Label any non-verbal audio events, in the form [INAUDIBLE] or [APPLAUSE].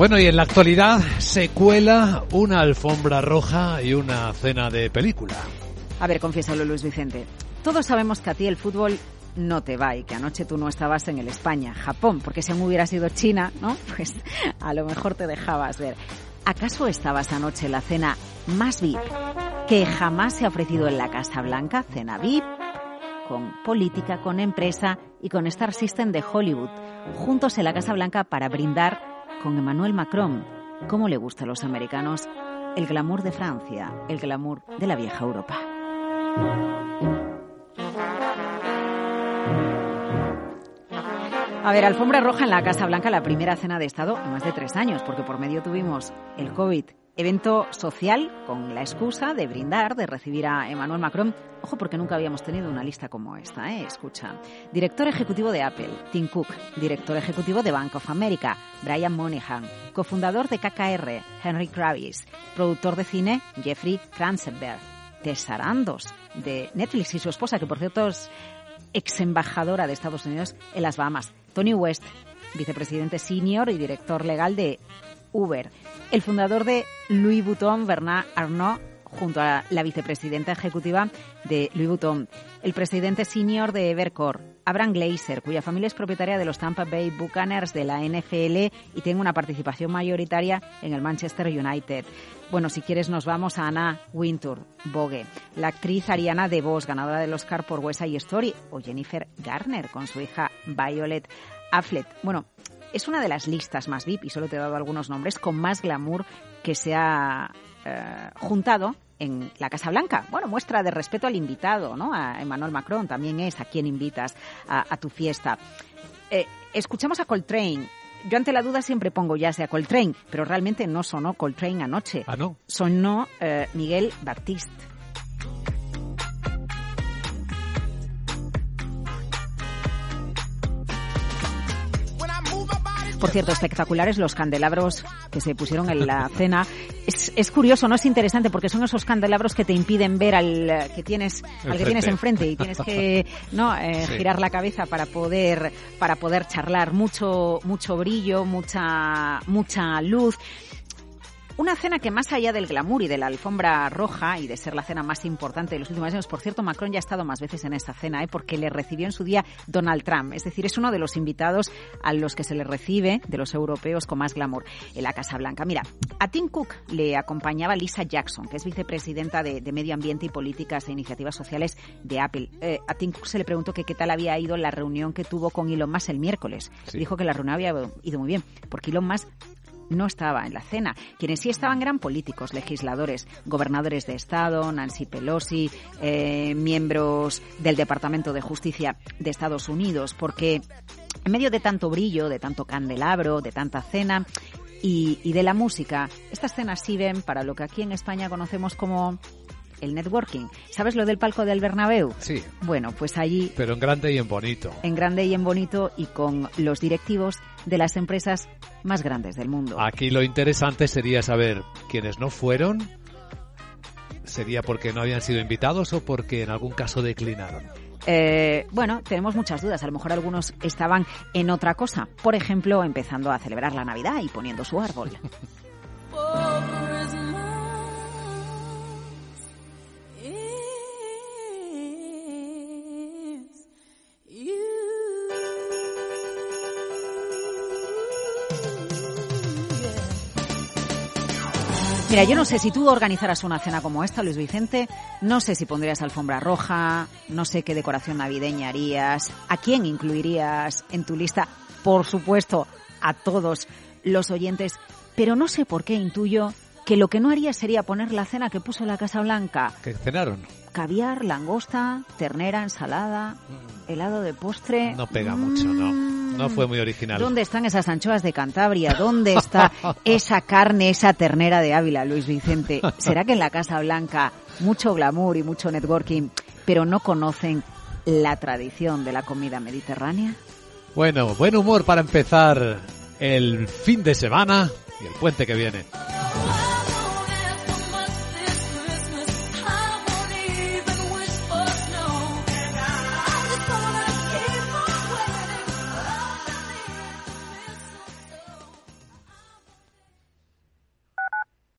Bueno, y en la actualidad se cuela una alfombra roja y una cena de película. A ver, confiésalo, Luis Vicente. Todos sabemos que a ti el fútbol no te va y que anoche tú no estabas en el España-Japón, porque si aún hubiera sido China, ¿no? [LAUGHS] Pues a lo mejor te dejabas ver. ¿Acaso estabas anoche en la cena más VIP que jamás se ha ofrecido en la Casa Blanca? Cena VIP con política, con empresa y con Star System de Hollywood, juntos en la Casa Blanca para brindar con Emmanuel Macron. ¿Cómo le gusta a los americanos el glamour de Francia, el glamour de la vieja Europa? A ver, alfombra roja en la Casa Blanca, la primera cena de Estado en más de tres años, porque por medio tuvimos el COVID, evento social con la excusa de brindar, de recibir a Emmanuel Macron. Ojo, porque nunca habíamos tenido una lista como esta, ¿eh? Escucha. Director ejecutivo de Apple, Tim Cook. Director ejecutivo de Bank of America, Brian Moynihan. Cofundador de KKR, Henry Kravis. Productor de cine, Jeffrey Kranzenberg. Tesarandos, de Netflix y su esposa, que por cierto es ex embajadora de Estados Unidos en las Bahamas. Tony West, vicepresidente senior y director legal de Uber. El fundador de Louis Vuitton, Bernard Arnault, junto a la vicepresidenta ejecutiva de Louis Vuitton. El presidente senior de Evercore, Abraham Glazer, cuya familia es propietaria de los Tampa Bay Buccaneers de la NFL y tiene una participación mayoritaria en el Manchester United. Bueno, si quieres nos vamos a Anna Wintour, Vogue, la actriz Ariana DeVos, ganadora del Oscar por West Side Story, o Jennifer Garner con su hija Violet Affleck. Bueno, es una de las listas más VIP, y solo te he dado algunos nombres, con más glamour que se ha eh, juntado en la Casa Blanca. Bueno, muestra de respeto al invitado, ¿no? A Emmanuel Macron también es a quien invitas a, tu fiesta. Eh, escuchamos a Coltrane. Yo ante la duda siempre pongo ya sea Coltrane, pero realmente no sonó Coltrane anoche. Ah, no. Sonó eh, Miguel Baptiste. Por cierto, espectaculares los candelabros que se pusieron en la cena. Es, es, curioso, no es interesante porque son esos candelabros que te impiden ver al que tienes, al que tienes enfrente y tienes que no eh, girar la cabeza para poder para poder charlar. Mucho mucho brillo, mucha mucha luz. Una cena que más allá del glamour y de la alfombra roja y de ser la cena más importante de los últimos años, por cierto, Macron ya ha estado más veces en esta cena, ¿eh? porque le recibió en su día Donald Trump. Es decir, es uno de los invitados a los que se le recibe de los europeos con más glamour en la Casa Blanca. Mira, a Tim Cook le acompañaba Lisa Jackson, que es vicepresidenta de, Medio Ambiente y Políticas e Iniciativas Sociales de Apple. Eh, a Tim Cook se le preguntó que qué tal había ido la reunión que tuvo con Elon Musk el miércoles. Dijo que la reunión había ido muy bien, porque Elon Musk no estaba en la cena. Quienes sí estaban eran políticos, legisladores, gobernadores de Estado, Nancy Pelosi, eh, miembros del Departamento de Justicia de Estados Unidos, porque en medio de tanto brillo, de tanto candelabro, de tanta cena y, y de la música, estas cenas sirven para lo que aquí en España conocemos como el networking. ¿Sabes lo del palco del Bernabéu? Sí. Bueno, pues allí... Pero en grande y en bonito. En grande y en bonito y con los directivos de las empresas más grandes del mundo. Aquí lo interesante sería saber quiénes no fueron. ¿Sería porque no habían sido invitados o porque en algún caso declinaron? Eh, bueno, tenemos muchas dudas. A lo mejor algunos estaban en otra cosa. Por ejemplo, empezando a celebrar la Navidad y poniendo su árbol. [LAUGHS] Mira, yo no sé si tú organizaras una cena como esta, Luis Vicente, no sé si pondrías alfombra roja, no sé qué decoración navideña harías, a quién incluirías en tu lista, por supuesto, a todos los oyentes, pero no sé por qué intuyo que lo que no haría sería poner la cena que puso la Casa Blanca. ¿Qué cenaron? Caviar, langosta, ternera, ensalada, mm. helado de postre. No pega mucho, no. No fue muy original. ¿Dónde están esas anchoas de Cantabria? ¿Dónde está [LAUGHS] esa carne, esa ternera de Ávila, Luis Vicente? ¿Será que en la Casa Blanca mucho glamour y mucho networking, pero no conocen la tradición de la comida mediterránea? Bueno, buen humor para empezar el fin de semana y el puente que viene.